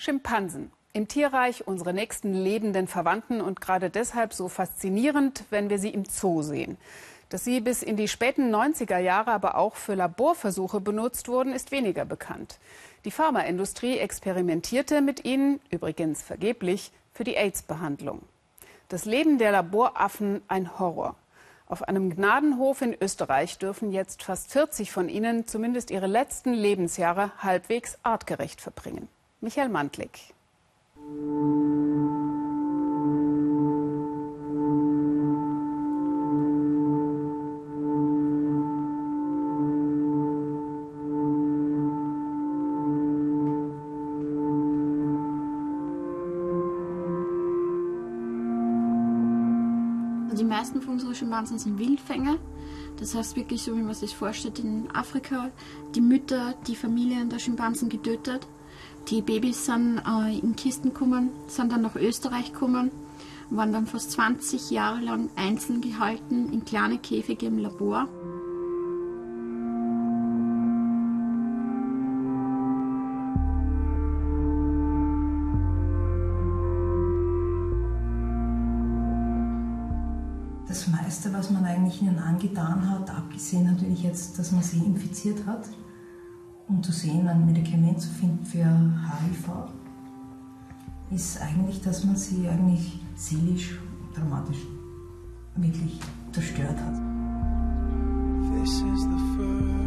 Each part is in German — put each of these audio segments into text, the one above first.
Schimpansen. Im Tierreich unsere nächsten lebenden Verwandten und gerade deshalb so faszinierend, wenn wir sie im Zoo sehen. Dass sie bis in die späten 90er Jahre aber auch für Laborversuche benutzt wurden, ist weniger bekannt. Die Pharmaindustrie experimentierte mit ihnen, übrigens vergeblich, für die AIDS-Behandlung. Das Leben der Laboraffen ein Horror. Auf einem Gnadenhof in Österreich dürfen jetzt fast 40 von ihnen zumindest ihre letzten Lebensjahre halbwegs artgerecht verbringen. Michael Mantlik. Die meisten von unseren Schimpansen sind Wildfänger. Das heißt wirklich so, wie man sich vorstellt, in Afrika die Mütter, die Familien der Schimpansen getötet die Babys sind äh, in Kisten gekommen, sind dann nach Österreich gekommen, waren dann fast 20 Jahre lang einzeln gehalten in kleine Käfige im Labor. Das meiste, was man eigentlich ihnen angetan hat, abgesehen natürlich jetzt, dass man sie infiziert hat, um zu sehen, ein Medikament zu finden für HIV, ist eigentlich, dass man sie eigentlich seelisch, dramatisch wirklich zerstört hat. This is the first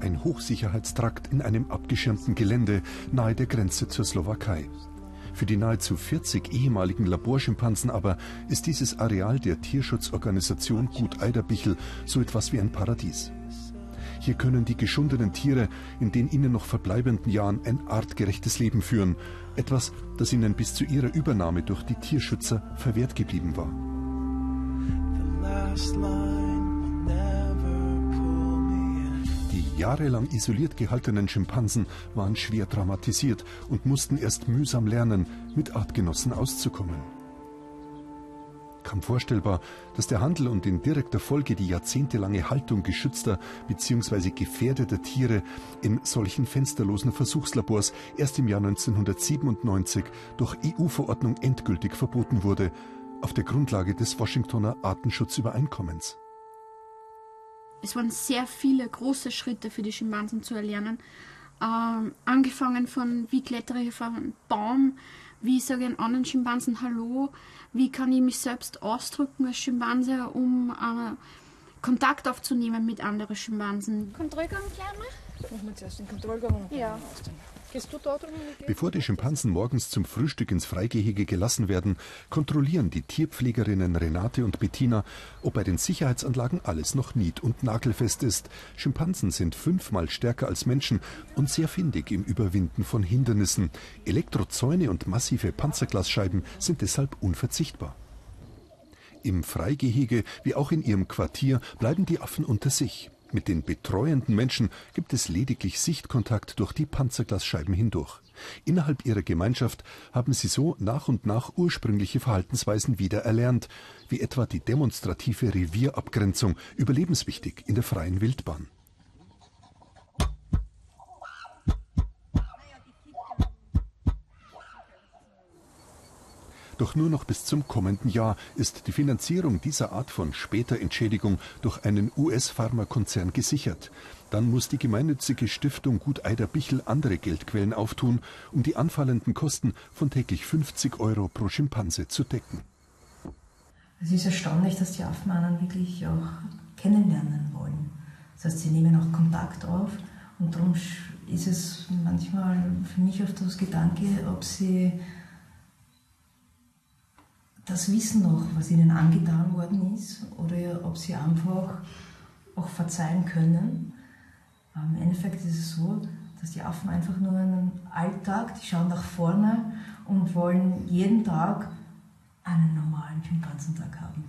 Ein Hochsicherheitstrakt in einem abgeschirmten Gelände nahe der Grenze zur Slowakei. Für die nahezu 40 ehemaligen Laborschimpansen aber ist dieses Areal der Tierschutzorganisation Gut Eiderbichel so etwas wie ein Paradies. Hier können die geschundenen Tiere in den ihnen noch verbleibenden Jahren ein artgerechtes Leben führen, etwas, das ihnen bis zu ihrer Übernahme durch die Tierschützer verwehrt geblieben war. Jahrelang isoliert gehaltenen Schimpansen waren schwer traumatisiert und mussten erst mühsam lernen, mit Artgenossen auszukommen. Kaum vorstellbar, dass der Handel und in direkter Folge die jahrzehntelange Haltung geschützter bzw. gefährdeter Tiere in solchen fensterlosen Versuchslabors erst im Jahr 1997 durch EU-Verordnung endgültig verboten wurde, auf der Grundlage des Washingtoner Artenschutzübereinkommens. Es waren sehr viele große Schritte für die Schimpansen zu erlernen. Ähm, angefangen von, wie klettere ich auf einen Baum, wie sage ich einen anderen Schimpansen Hallo, wie kann ich mich selbst ausdrücken als Schimpanse, um äh, Kontakt aufzunehmen mit anderen Schimpansen. Kontrollgang kleiner? Machen wir zuerst den Kontrollgang. Ja. Bevor die Schimpansen morgens zum Frühstück ins Freigehege gelassen werden, kontrollieren die Tierpflegerinnen Renate und Bettina, ob bei den Sicherheitsanlagen alles noch nied- und nagelfest ist. Schimpansen sind fünfmal stärker als Menschen und sehr findig im Überwinden von Hindernissen. Elektrozäune und massive Panzerglasscheiben sind deshalb unverzichtbar. Im Freigehege wie auch in ihrem Quartier bleiben die Affen unter sich. Mit den betreuenden Menschen gibt es lediglich Sichtkontakt durch die Panzerglasscheiben hindurch. Innerhalb ihrer Gemeinschaft haben sie so nach und nach ursprüngliche Verhaltensweisen wieder erlernt, wie etwa die demonstrative Revierabgrenzung, überlebenswichtig in der freien Wildbahn. Doch nur noch bis zum kommenden Jahr ist die Finanzierung dieser Art von später Entschädigung durch einen US-Pharmakonzern gesichert. Dann muss die gemeinnützige Stiftung Gut Eider Bichel andere Geldquellen auftun, um die anfallenden Kosten von täglich 50 Euro pro Schimpanse zu decken. Es ist erstaunlich, dass die Affen einen wirklich auch kennenlernen wollen. Das heißt, sie nehmen auch Kontakt auf und darum ist es manchmal für mich oft das Gedanke, ob sie das Wissen noch, was ihnen angetan worden ist, oder ob sie einfach auch verzeihen können. Im Endeffekt ist es so, dass die Affen einfach nur einen Alltag, die schauen nach vorne und wollen jeden Tag einen normalen Schimpansentag haben.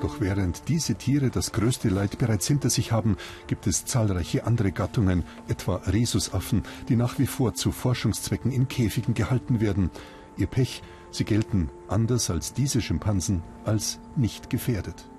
Doch während diese Tiere das größte Leid bereits hinter sich haben, gibt es zahlreiche andere Gattungen, etwa Rhesusaffen, die nach wie vor zu Forschungszwecken in Käfigen gehalten werden. Ihr Pech, sie gelten, anders als diese Schimpansen, als nicht gefährdet.